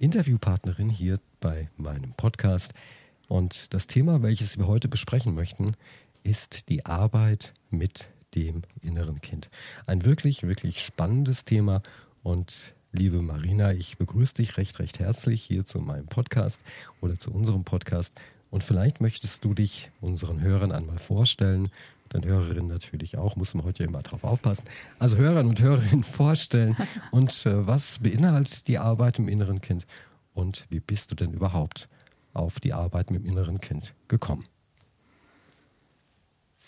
Interviewpartnerin hier bei meinem Podcast. Und das Thema, welches wir heute besprechen möchten, ist die Arbeit mit dem inneren Kind. Ein wirklich, wirklich spannendes Thema. Und liebe Marina, ich begrüße dich recht, recht herzlich hier zu meinem Podcast oder zu unserem Podcast. Und vielleicht möchtest du dich unseren Hörern einmal vorstellen, den Hörerinnen natürlich auch, muss man heute immer drauf aufpassen. Also Hörern und Hörerinnen vorstellen und äh, was beinhaltet die Arbeit im inneren Kind und wie bist du denn überhaupt auf die Arbeit mit dem inneren Kind gekommen?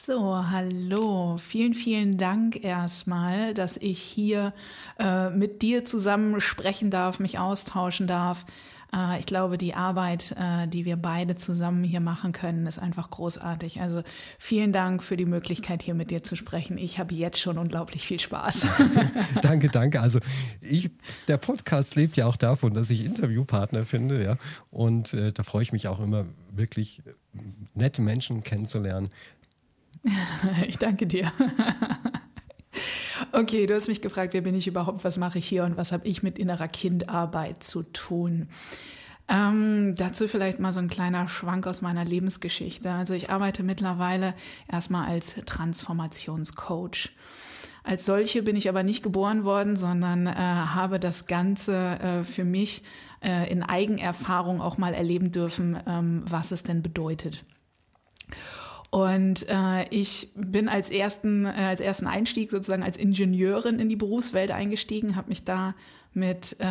So, hallo. Vielen, vielen Dank erstmal, dass ich hier äh, mit dir zusammen sprechen darf, mich austauschen darf. Äh, ich glaube, die Arbeit, äh, die wir beide zusammen hier machen können, ist einfach großartig. Also vielen Dank für die Möglichkeit, hier mit dir zu sprechen. Ich habe jetzt schon unglaublich viel Spaß. danke, danke. Also ich, der Podcast lebt ja auch davon, dass ich Interviewpartner finde, ja. Und äh, da freue ich mich auch immer wirklich nette Menschen kennenzulernen. Ich danke dir. Okay, du hast mich gefragt, wer bin ich überhaupt, was mache ich hier und was habe ich mit innerer Kindarbeit zu tun? Ähm, dazu vielleicht mal so ein kleiner Schwank aus meiner Lebensgeschichte. Also ich arbeite mittlerweile erstmal als Transformationscoach. Als solche bin ich aber nicht geboren worden, sondern äh, habe das Ganze äh, für mich äh, in Eigenerfahrung auch mal erleben dürfen, ähm, was es denn bedeutet. Und äh, ich bin als ersten, äh, als ersten Einstieg sozusagen als Ingenieurin in die Berufswelt eingestiegen, habe mich da mit äh,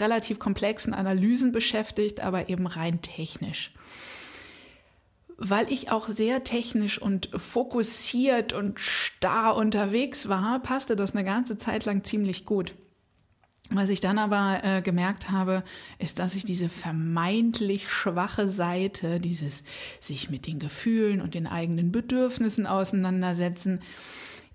relativ komplexen Analysen beschäftigt, aber eben rein technisch. Weil ich auch sehr technisch und fokussiert und starr unterwegs war, passte das eine ganze Zeit lang ziemlich gut. Was ich dann aber äh, gemerkt habe, ist, dass ich diese vermeintlich schwache Seite, dieses sich mit den Gefühlen und den eigenen Bedürfnissen auseinandersetzen,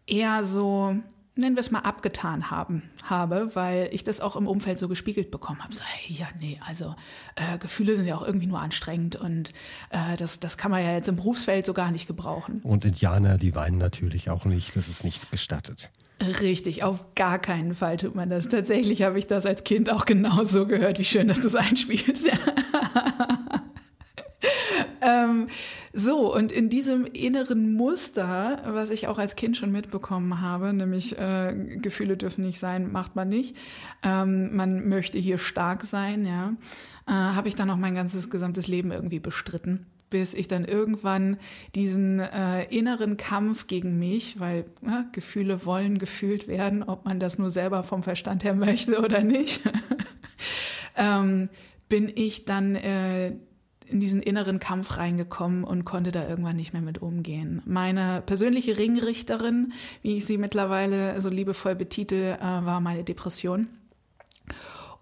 eher so, nennen wir es mal, abgetan haben, habe, weil ich das auch im Umfeld so gespiegelt bekommen habe. So, hey, ja, nee, also äh, Gefühle sind ja auch irgendwie nur anstrengend und äh, das, das kann man ja jetzt im Berufsfeld so gar nicht gebrauchen. Und Indianer, die weinen natürlich auch nicht, das ist nicht gestattet. Richtig, auf gar keinen Fall tut man das. Tatsächlich habe ich das als Kind auch genauso gehört. Wie schön, dass du es einspielst. ähm, so, und in diesem inneren Muster, was ich auch als Kind schon mitbekommen habe, nämlich äh, Gefühle dürfen nicht sein, macht man nicht. Ähm, man möchte hier stark sein, ja, äh, habe ich dann auch mein ganzes gesamtes Leben irgendwie bestritten bis ich dann irgendwann diesen äh, inneren Kampf gegen mich, weil ja, Gefühle wollen gefühlt werden, ob man das nur selber vom Verstand her möchte oder nicht, ähm, bin ich dann äh, in diesen inneren Kampf reingekommen und konnte da irgendwann nicht mehr mit umgehen. Meine persönliche Ringrichterin, wie ich sie mittlerweile so liebevoll betitel, äh, war meine Depression.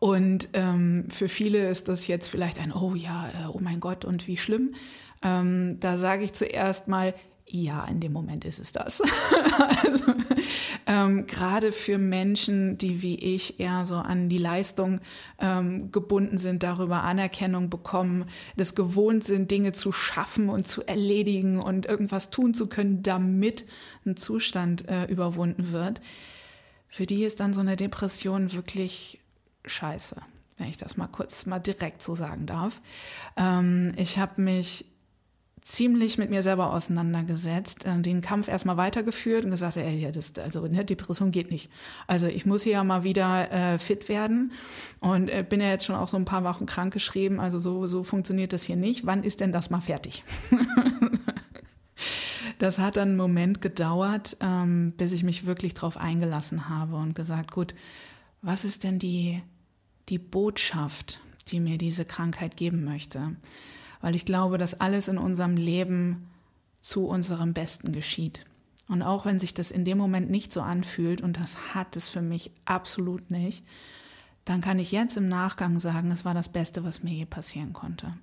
Und ähm, für viele ist das jetzt vielleicht ein, oh ja, äh, oh mein Gott, und wie schlimm. Ähm, da sage ich zuerst mal, ja, in dem Moment ist es das. also, ähm, Gerade für Menschen, die wie ich eher so an die Leistung ähm, gebunden sind, darüber Anerkennung bekommen, das gewohnt sind, Dinge zu schaffen und zu erledigen und irgendwas tun zu können, damit ein Zustand äh, überwunden wird. Für die ist dann so eine Depression wirklich scheiße, wenn ich das mal kurz mal direkt so sagen darf. Ähm, ich habe mich ziemlich mit mir selber auseinandergesetzt, äh, den Kampf erstmal weitergeführt und gesagt, ey, das, also ne, Depression geht nicht. Also ich muss hier ja mal wieder äh, fit werden und äh, bin ja jetzt schon auch so ein paar Wochen krank geschrieben, also so, so funktioniert das hier nicht. Wann ist denn das mal fertig? das hat dann einen Moment gedauert, ähm, bis ich mich wirklich drauf eingelassen habe und gesagt, gut, was ist denn die die Botschaft, die mir diese Krankheit geben möchte. Weil ich glaube, dass alles in unserem Leben zu unserem Besten geschieht. Und auch wenn sich das in dem Moment nicht so anfühlt, und das hat es für mich absolut nicht, dann kann ich jetzt im Nachgang sagen, es war das Beste, was mir je passieren konnte.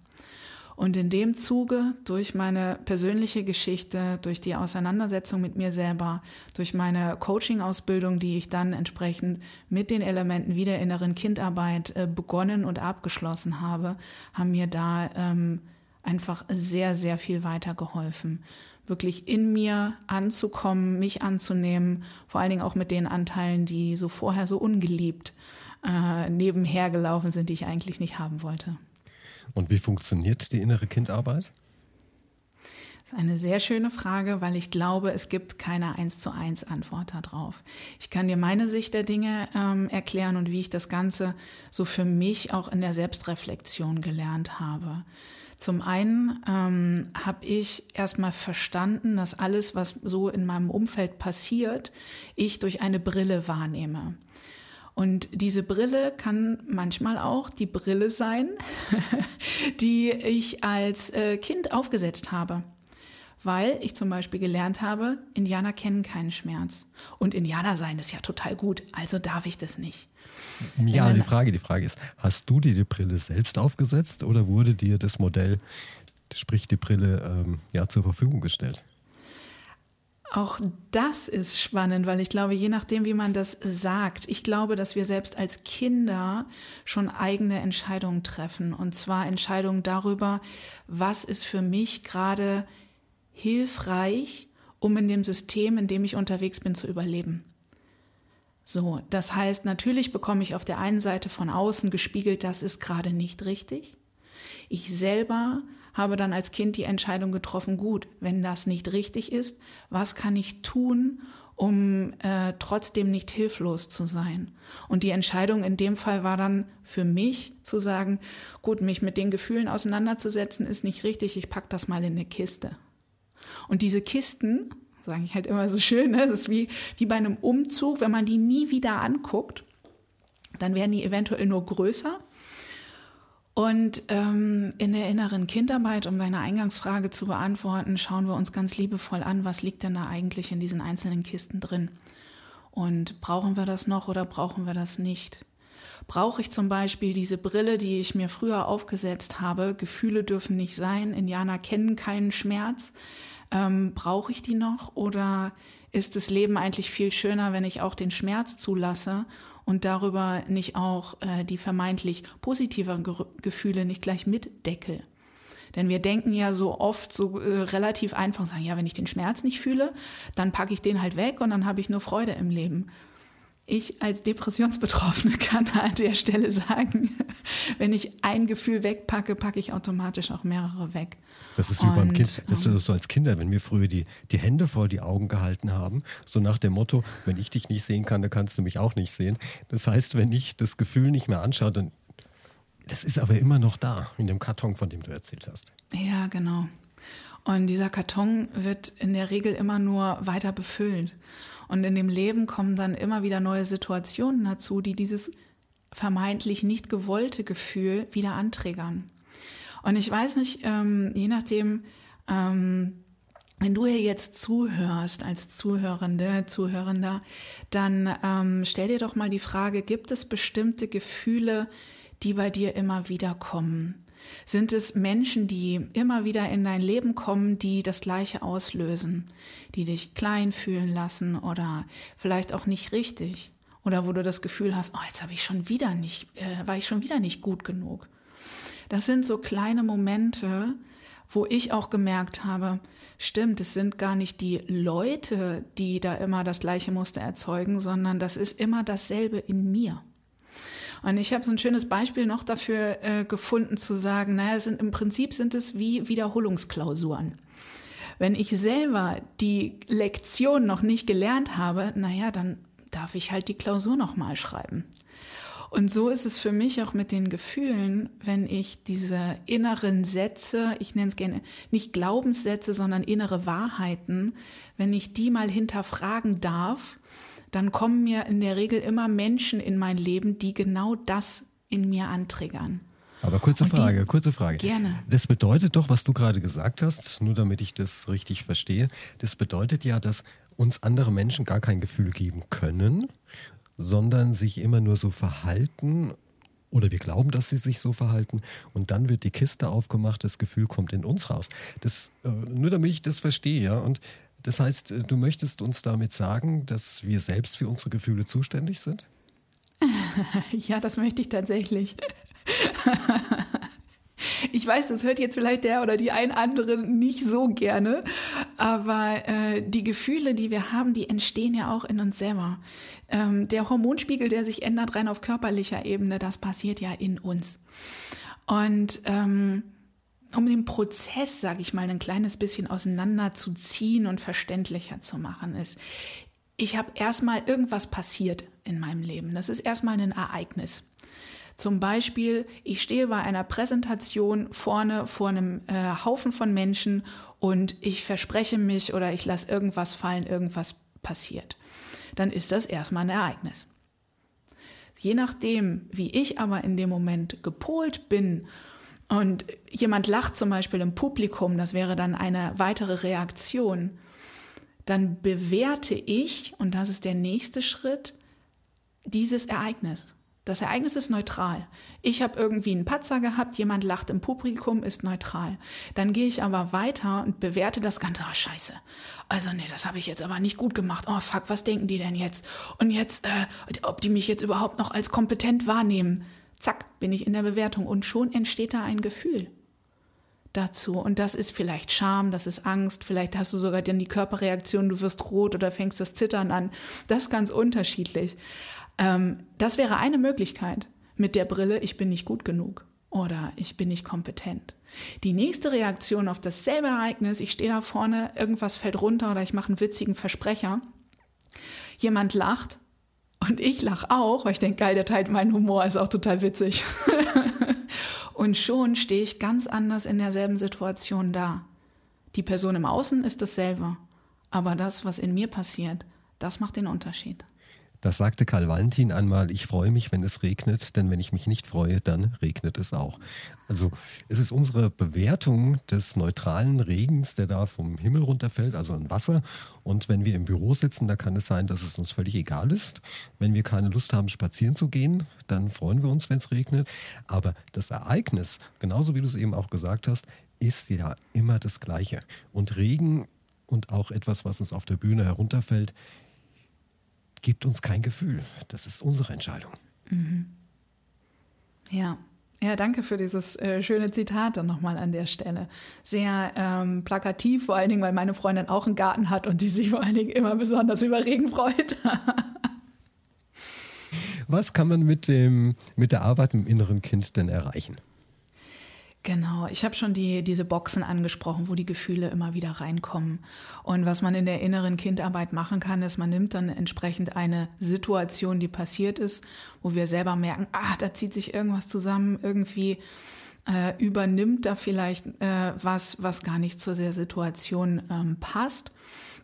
Und in dem Zuge, durch meine persönliche Geschichte, durch die Auseinandersetzung mit mir selber, durch meine Coaching-Ausbildung, die ich dann entsprechend mit den Elementen wie der inneren Kindarbeit äh, begonnen und abgeschlossen habe, haben mir da ähm, einfach sehr, sehr viel weitergeholfen. Wirklich in mir anzukommen, mich anzunehmen, vor allen Dingen auch mit den Anteilen, die so vorher so ungeliebt äh, nebenher gelaufen sind, die ich eigentlich nicht haben wollte. Und wie funktioniert die innere Kindarbeit? Eine sehr schöne Frage, weil ich glaube, es gibt keine eins zu eins Antwort darauf. Ich kann dir meine Sicht der Dinge ähm, erklären und wie ich das Ganze so für mich auch in der Selbstreflexion gelernt habe. Zum einen ähm, habe ich erstmal verstanden, dass alles, was so in meinem Umfeld passiert, ich durch eine Brille wahrnehme. Und diese Brille kann manchmal auch die Brille sein, die ich als äh, Kind aufgesetzt habe. Weil ich zum Beispiel gelernt habe, Indianer kennen keinen Schmerz. Und Indianer sein ist ja total gut, also darf ich das nicht. Ja, die Frage, die Frage ist, hast du dir die Brille selbst aufgesetzt oder wurde dir das Modell, sprich die Brille, ähm, ja, zur Verfügung gestellt? Auch das ist spannend, weil ich glaube, je nachdem, wie man das sagt, ich glaube, dass wir selbst als Kinder schon eigene Entscheidungen treffen. Und zwar Entscheidungen darüber, was ist für mich gerade hilfreich, um in dem System, in dem ich unterwegs bin, zu überleben. So, das heißt, natürlich bekomme ich auf der einen Seite von außen gespiegelt, das ist gerade nicht richtig. Ich selber habe dann als Kind die Entscheidung getroffen, gut, wenn das nicht richtig ist, was kann ich tun, um äh, trotzdem nicht hilflos zu sein. Und die Entscheidung in dem Fall war dann für mich zu sagen, gut, mich mit den Gefühlen auseinanderzusetzen, ist nicht richtig, ich pack das mal in eine Kiste. Und diese Kisten, sage ich halt immer so schön, ne, das ist wie, wie bei einem Umzug, wenn man die nie wieder anguckt, dann werden die eventuell nur größer und ähm, in der inneren Kindarbeit, um deine Eingangsfrage zu beantworten, schauen wir uns ganz liebevoll an, was liegt denn da eigentlich in diesen einzelnen Kisten drin. Und brauchen wir das noch oder brauchen wir das nicht? Brauche ich zum Beispiel diese Brille, die ich mir früher aufgesetzt habe? Gefühle dürfen nicht sein, Indianer kennen keinen Schmerz. Ähm, Brauche ich die noch oder ist das Leben eigentlich viel schöner, wenn ich auch den Schmerz zulasse und darüber nicht auch äh, die vermeintlich positiven Ge Gefühle nicht gleich mitdeckel. Denn wir denken ja so oft so äh, relativ einfach sagen, ja, wenn ich den Schmerz nicht fühle, dann packe ich den halt weg und dann habe ich nur Freude im Leben. Ich als Depressionsbetroffene kann an der Stelle sagen, wenn ich ein Gefühl wegpacke, packe ich automatisch auch mehrere weg. Das ist wie und, beim Kind, das ist so als Kinder, wenn wir früher die, die Hände vor die Augen gehalten haben, so nach dem Motto, wenn ich dich nicht sehen kann, dann kannst du mich auch nicht sehen. Das heißt, wenn ich das Gefühl nicht mehr anschaue, dann das ist aber immer noch da, in dem Karton, von dem du erzählt hast. Ja, genau. Und dieser Karton wird in der Regel immer nur weiter befüllt. Und in dem Leben kommen dann immer wieder neue Situationen dazu, die dieses vermeintlich nicht gewollte Gefühl wieder anträgern. Und ich weiß nicht, ähm, je nachdem, ähm, wenn du hier jetzt zuhörst als Zuhörende, Zuhörender, dann ähm, stell dir doch mal die Frage, gibt es bestimmte Gefühle, die bei dir immer wieder kommen? Sind es Menschen, die immer wieder in dein Leben kommen, die das Gleiche auslösen, die dich klein fühlen lassen oder vielleicht auch nicht richtig? Oder wo du das Gefühl hast, oh, jetzt habe ich schon wieder nicht, äh, war ich schon wieder nicht gut genug. Das sind so kleine Momente, wo ich auch gemerkt habe, stimmt, es sind gar nicht die Leute, die da immer das gleiche Muster erzeugen, sondern das ist immer dasselbe in mir. Und ich habe so ein schönes Beispiel noch dafür äh, gefunden zu sagen, naja, sind, im Prinzip sind es wie Wiederholungsklausuren. Wenn ich selber die Lektion noch nicht gelernt habe, naja, dann darf ich halt die Klausur nochmal schreiben. Und so ist es für mich auch mit den Gefühlen, wenn ich diese inneren Sätze, ich nenne es gerne nicht Glaubenssätze, sondern innere Wahrheiten, wenn ich die mal hinterfragen darf dann kommen mir in der Regel immer Menschen in mein Leben, die genau das in mir antriggern. Aber kurze Und Frage, kurze Frage. Gerne. Das bedeutet doch, was du gerade gesagt hast, nur damit ich das richtig verstehe, das bedeutet ja, dass uns andere Menschen gar kein Gefühl geben können, sondern sich immer nur so verhalten oder wir glauben, dass sie sich so verhalten und dann wird die Kiste aufgemacht, das Gefühl kommt in uns raus. Das, äh, nur damit ich das verstehe, ja. Und das heißt, äh, du möchtest uns damit sagen, dass wir selbst für unsere Gefühle zuständig sind? ja, das möchte ich tatsächlich. Ich weiß, das hört jetzt vielleicht der oder die ein andere nicht so gerne, aber äh, die Gefühle, die wir haben, die entstehen ja auch in uns selber. Ähm, der Hormonspiegel, der sich ändert rein auf körperlicher Ebene, das passiert ja in uns. Und ähm, um den Prozess, sage ich mal, ein kleines bisschen auseinanderzuziehen und verständlicher zu machen, ist, ich habe erstmal irgendwas passiert in meinem Leben. Das ist erstmal ein Ereignis. Zum Beispiel, ich stehe bei einer Präsentation vorne vor einem äh, Haufen von Menschen und ich verspreche mich oder ich lasse irgendwas fallen, irgendwas passiert. Dann ist das erstmal ein Ereignis. Je nachdem, wie ich aber in dem Moment gepolt bin und jemand lacht zum Beispiel im Publikum, das wäre dann eine weitere Reaktion, dann bewerte ich, und das ist der nächste Schritt, dieses Ereignis. Das Ereignis ist neutral. Ich habe irgendwie einen Patzer gehabt, jemand lacht im Publikum, ist neutral. Dann gehe ich aber weiter und bewerte das Ganze. Oh, scheiße. Also nee, das habe ich jetzt aber nicht gut gemacht. Oh fuck, was denken die denn jetzt? Und jetzt, äh, ob die mich jetzt überhaupt noch als kompetent wahrnehmen. Zack, bin ich in der Bewertung und schon entsteht da ein Gefühl dazu. Und das ist vielleicht Scham, das ist Angst, vielleicht hast du sogar dann die Körperreaktion, du wirst rot oder fängst das Zittern an. Das ist ganz unterschiedlich. Ähm, das wäre eine Möglichkeit mit der Brille, ich bin nicht gut genug oder ich bin nicht kompetent. Die nächste Reaktion auf dasselbe Ereignis, ich stehe da vorne, irgendwas fällt runter oder ich mache einen witzigen Versprecher. Jemand lacht und ich lache auch, weil ich denke, geil, der teilt meinen Humor, ist auch total witzig. und schon stehe ich ganz anders in derselben Situation da. Die Person im Außen ist dasselbe, aber das, was in mir passiert, das macht den Unterschied. Das sagte Karl Valentin einmal, ich freue mich, wenn es regnet, denn wenn ich mich nicht freue, dann regnet es auch. Also es ist unsere Bewertung des neutralen Regens, der da vom Himmel runterfällt, also ein Wasser. Und wenn wir im Büro sitzen, da kann es sein, dass es uns völlig egal ist. Wenn wir keine Lust haben, spazieren zu gehen, dann freuen wir uns, wenn es regnet. Aber das Ereignis, genauso wie du es eben auch gesagt hast, ist ja immer das Gleiche. Und Regen und auch etwas, was uns auf der Bühne herunterfällt, gibt uns kein Gefühl. Das ist unsere Entscheidung. Mhm. Ja. Ja, danke für dieses äh, schöne Zitat dann nochmal an der Stelle. Sehr ähm, plakativ, vor allen Dingen, weil meine Freundin auch einen Garten hat und die sich vor allen Dingen immer besonders über Regen freut. Was kann man mit, dem, mit der Arbeit mit dem inneren Kind denn erreichen? Genau, ich habe schon die, diese Boxen angesprochen, wo die Gefühle immer wieder reinkommen. Und was man in der inneren Kindarbeit machen kann, ist, man nimmt dann entsprechend eine Situation, die passiert ist, wo wir selber merken, ah, da zieht sich irgendwas zusammen, irgendwie äh, übernimmt da vielleicht äh, was, was gar nicht zu der Situation ähm, passt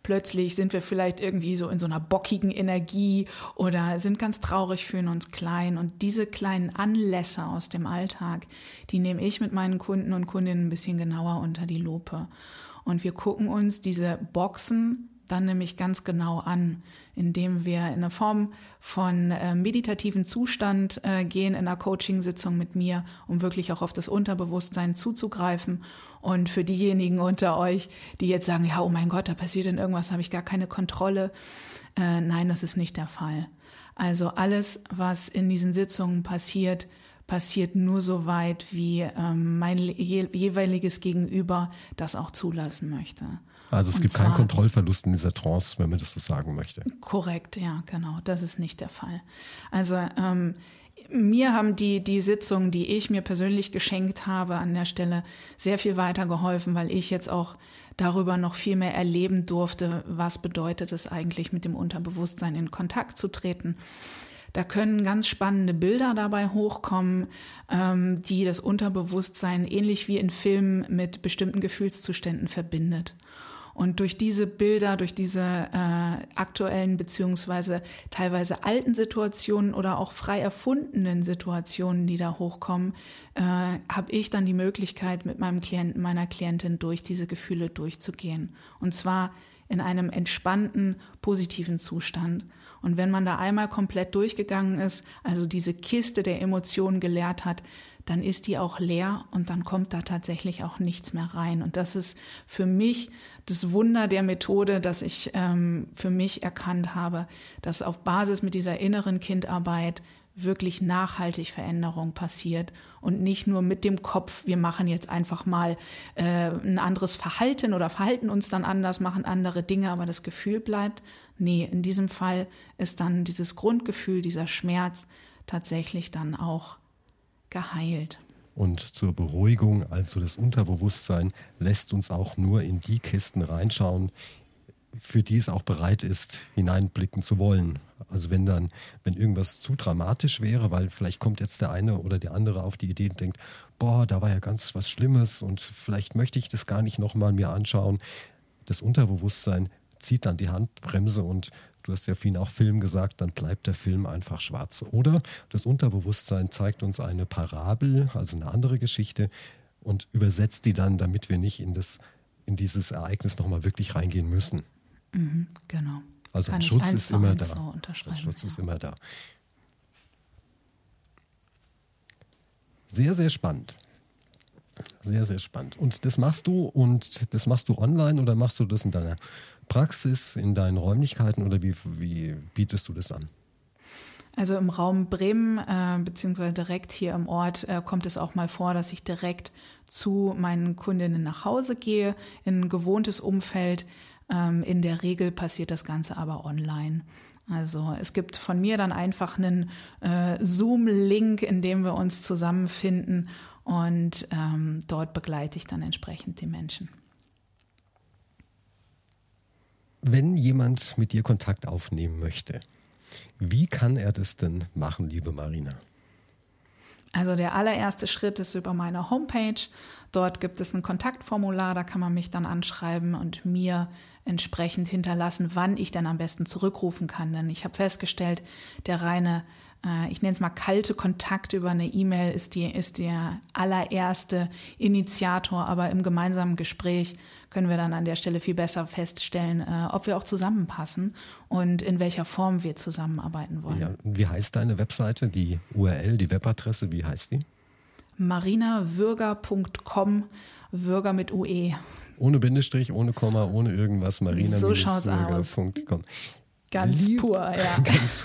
plötzlich sind wir vielleicht irgendwie so in so einer bockigen Energie oder sind ganz traurig, fühlen uns klein. Und diese kleinen Anlässe aus dem Alltag, die nehme ich mit meinen Kunden und Kundinnen ein bisschen genauer unter die Lupe. Und wir gucken uns diese Boxen dann nämlich ganz genau an, indem wir in eine Form von äh, meditativen Zustand äh, gehen in einer Coaching-Sitzung mit mir, um wirklich auch auf das Unterbewusstsein zuzugreifen. Und für diejenigen unter euch, die jetzt sagen, ja, oh mein Gott, da passiert denn irgendwas, habe ich gar keine Kontrolle. Äh, nein, das ist nicht der Fall. Also alles, was in diesen Sitzungen passiert, passiert nur so weit, wie ähm, mein je jeweiliges Gegenüber das auch zulassen möchte. Also es Und gibt keinen Kontrollverlust in dieser Trance, wenn man das so sagen möchte. Korrekt, ja, genau. Das ist nicht der Fall. Also ähm, mir haben die, die Sitzungen, die ich mir persönlich geschenkt habe, an der Stelle sehr viel weitergeholfen, weil ich jetzt auch darüber noch viel mehr erleben durfte, was bedeutet es eigentlich, mit dem Unterbewusstsein in Kontakt zu treten. Da können ganz spannende Bilder dabei hochkommen, ähm, die das Unterbewusstsein ähnlich wie in Filmen mit bestimmten Gefühlszuständen verbindet. Und durch diese Bilder, durch diese äh, aktuellen beziehungsweise teilweise alten Situationen oder auch frei erfundenen Situationen, die da hochkommen, äh, habe ich dann die Möglichkeit, mit meinem Klienten, meiner Klientin durch diese Gefühle durchzugehen. Und zwar in einem entspannten, positiven Zustand. Und wenn man da einmal komplett durchgegangen ist, also diese Kiste der Emotionen geleert hat, dann ist die auch leer und dann kommt da tatsächlich auch nichts mehr rein. Und das ist für mich das Wunder der Methode, dass ich ähm, für mich erkannt habe, dass auf Basis mit dieser inneren Kindarbeit wirklich nachhaltig Veränderung passiert und nicht nur mit dem Kopf, wir machen jetzt einfach mal äh, ein anderes Verhalten oder verhalten uns dann anders, machen andere Dinge, aber das Gefühl bleibt. Nee, in diesem Fall ist dann dieses Grundgefühl, dieser Schmerz tatsächlich dann auch geheilt. Und zur Beruhigung, also das Unterbewusstsein, lässt uns auch nur in die Kisten reinschauen, für die es auch bereit ist, hineinblicken zu wollen. Also wenn dann, wenn irgendwas zu dramatisch wäre, weil vielleicht kommt jetzt der eine oder der andere auf die Idee und denkt, boah, da war ja ganz was Schlimmes und vielleicht möchte ich das gar nicht nochmal mir anschauen. Das Unterbewusstsein zieht dann die Handbremse und du hast ja vorhin auch Film gesagt, dann bleibt der Film einfach schwarz. Oder das Unterbewusstsein zeigt uns eine Parabel, also eine andere Geschichte und übersetzt die dann, damit wir nicht in, das, in dieses Ereignis nochmal wirklich reingehen müssen. Mhm, genau. Also ein Schutz ist immer da. So ein Schutz ja. ist immer da. Sehr, sehr spannend. Sehr, sehr spannend. Und das machst du und das machst du online oder machst du das in deiner Praxis, in deinen Räumlichkeiten oder wie, wie bietest du das an? Also im Raum Bremen, äh, beziehungsweise direkt hier im Ort, äh, kommt es auch mal vor, dass ich direkt zu meinen Kundinnen nach Hause gehe, in ein gewohntes Umfeld. Ähm, in der Regel passiert das Ganze aber online. Also es gibt von mir dann einfach einen äh, Zoom-Link, in dem wir uns zusammenfinden und ähm, dort begleite ich dann entsprechend die Menschen. Wenn jemand mit dir Kontakt aufnehmen möchte, wie kann er das denn machen, liebe Marina? Also der allererste Schritt ist über meine Homepage. Dort gibt es ein Kontaktformular, da kann man mich dann anschreiben und mir entsprechend hinterlassen, wann ich dann am besten zurückrufen kann. Denn ich habe festgestellt, der reine, äh, ich nenne es mal kalte Kontakt über eine E-Mail ist, die, ist der allererste Initiator, aber im gemeinsamen Gespräch können wir dann an der Stelle viel besser feststellen, äh, ob wir auch zusammenpassen und in welcher Form wir zusammenarbeiten wollen. Ja, wie heißt deine Webseite, die URL, die Webadresse, wie heißt die? marinawürger.com, Würger mit UE. Ohne Bindestrich, ohne Komma, ohne irgendwas. Marina so schaut's aus. Ganz Lieb, pur, ja. ganz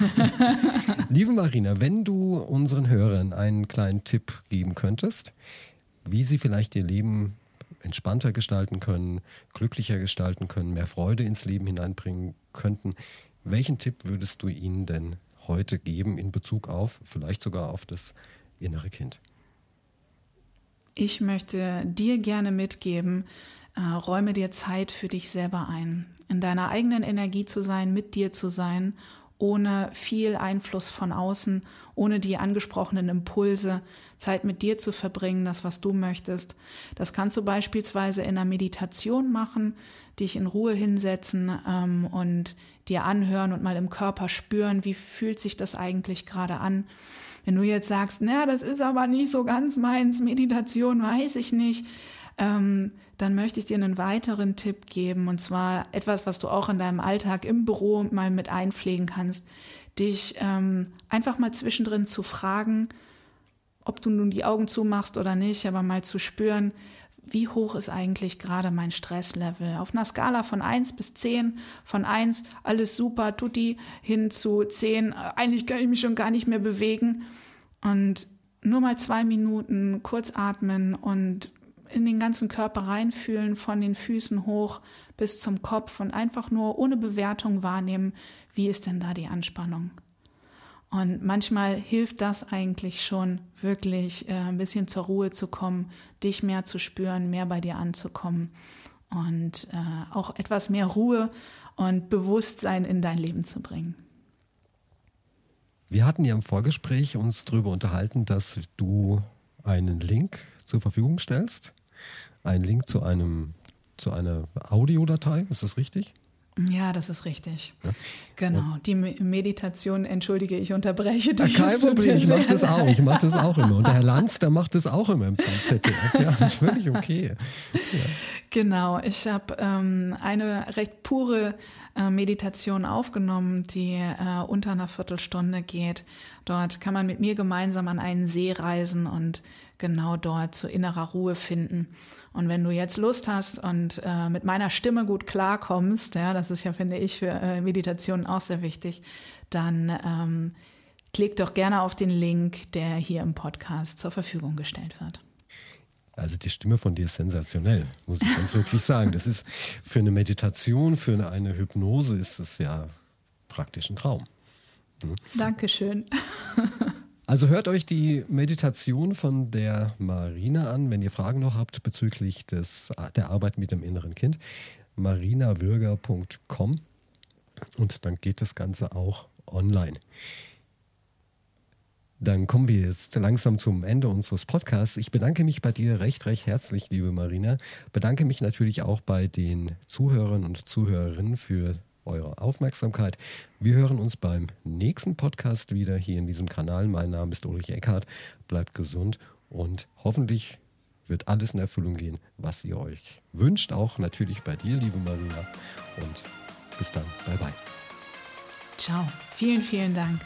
Liebe Marina, wenn du unseren Hörern einen kleinen Tipp geben könntest, wie sie vielleicht ihr Leben entspannter gestalten können, glücklicher gestalten können, mehr Freude ins Leben hineinbringen könnten, welchen Tipp würdest du ihnen denn heute geben in Bezug auf, vielleicht sogar auf das innere Kind? Ich möchte dir gerne mitgeben, äh, räume dir Zeit für dich selber ein, in deiner eigenen Energie zu sein, mit dir zu sein, ohne viel Einfluss von außen, ohne die angesprochenen Impulse, Zeit mit dir zu verbringen, das, was du möchtest. Das kannst du beispielsweise in einer Meditation machen, dich in Ruhe hinsetzen ähm, und dir anhören und mal im Körper spüren, wie fühlt sich das eigentlich gerade an. Wenn du jetzt sagst, naja, das ist aber nicht so ganz meins, Meditation weiß ich nicht, ähm, dann möchte ich dir einen weiteren Tipp geben, und zwar etwas, was du auch in deinem Alltag im Büro mal mit einpflegen kannst, dich ähm, einfach mal zwischendrin zu fragen, ob du nun die Augen zumachst oder nicht, aber mal zu spüren, wie hoch ist eigentlich gerade mein Stresslevel? Auf einer Skala von 1 bis 10, von 1 alles super, tutti, hin zu 10, eigentlich kann ich mich schon gar nicht mehr bewegen. Und nur mal zwei Minuten kurz atmen und in den ganzen Körper reinfühlen, von den Füßen hoch bis zum Kopf und einfach nur ohne Bewertung wahrnehmen, wie ist denn da die Anspannung. Und manchmal hilft das eigentlich schon, wirklich äh, ein bisschen zur Ruhe zu kommen, dich mehr zu spüren, mehr bei dir anzukommen und äh, auch etwas mehr Ruhe und Bewusstsein in dein Leben zu bringen. Wir hatten ja im Vorgespräch uns darüber unterhalten, dass du einen Link zur Verfügung stellst einen Link zu einem zu einer Audiodatei, ist das richtig? Ja, das ist richtig. Ja? Genau. Die Meditation, entschuldige, ich unterbreche dich. Ja, kein Problem, ich mache das auch. Ich mache das auch immer. Und der Herr Lanz, der macht das auch immer im ZDF. Ja, das ist völlig okay. Ja. Genau, ich habe ähm, eine recht pure äh, Meditation aufgenommen, die äh, unter einer Viertelstunde geht. Dort kann man mit mir gemeinsam an einen See reisen und genau dort zu innerer Ruhe finden. Und wenn du jetzt Lust hast und äh, mit meiner Stimme gut klarkommst, ja, das ist ja, finde ich, für äh, Meditationen auch sehr wichtig, dann ähm, klick doch gerne auf den Link, der hier im Podcast zur Verfügung gestellt wird. Also die Stimme von dir ist sensationell, muss ich ganz wirklich sagen. Das ist für eine Meditation, für eine, Hypnose ist es ja praktisch ein Traum. Hm? Dankeschön. Also hört euch die Meditation von der Marina an, wenn ihr Fragen noch habt bezüglich des, der Arbeit mit dem inneren Kind. marinawürger.com und dann geht das Ganze auch online. Dann kommen wir jetzt langsam zum Ende unseres Podcasts. Ich bedanke mich bei dir recht, recht herzlich, liebe Marina. Bedanke mich natürlich auch bei den Zuhörern und Zuhörerinnen für eure Aufmerksamkeit. Wir hören uns beim nächsten Podcast wieder hier in diesem Kanal. Mein Name ist Ulrich Eckhardt. Bleibt gesund und hoffentlich wird alles in Erfüllung gehen, was ihr euch wünscht. Auch natürlich bei dir, liebe Marina. Und bis dann. Bye bye. Ciao. Vielen, vielen Dank.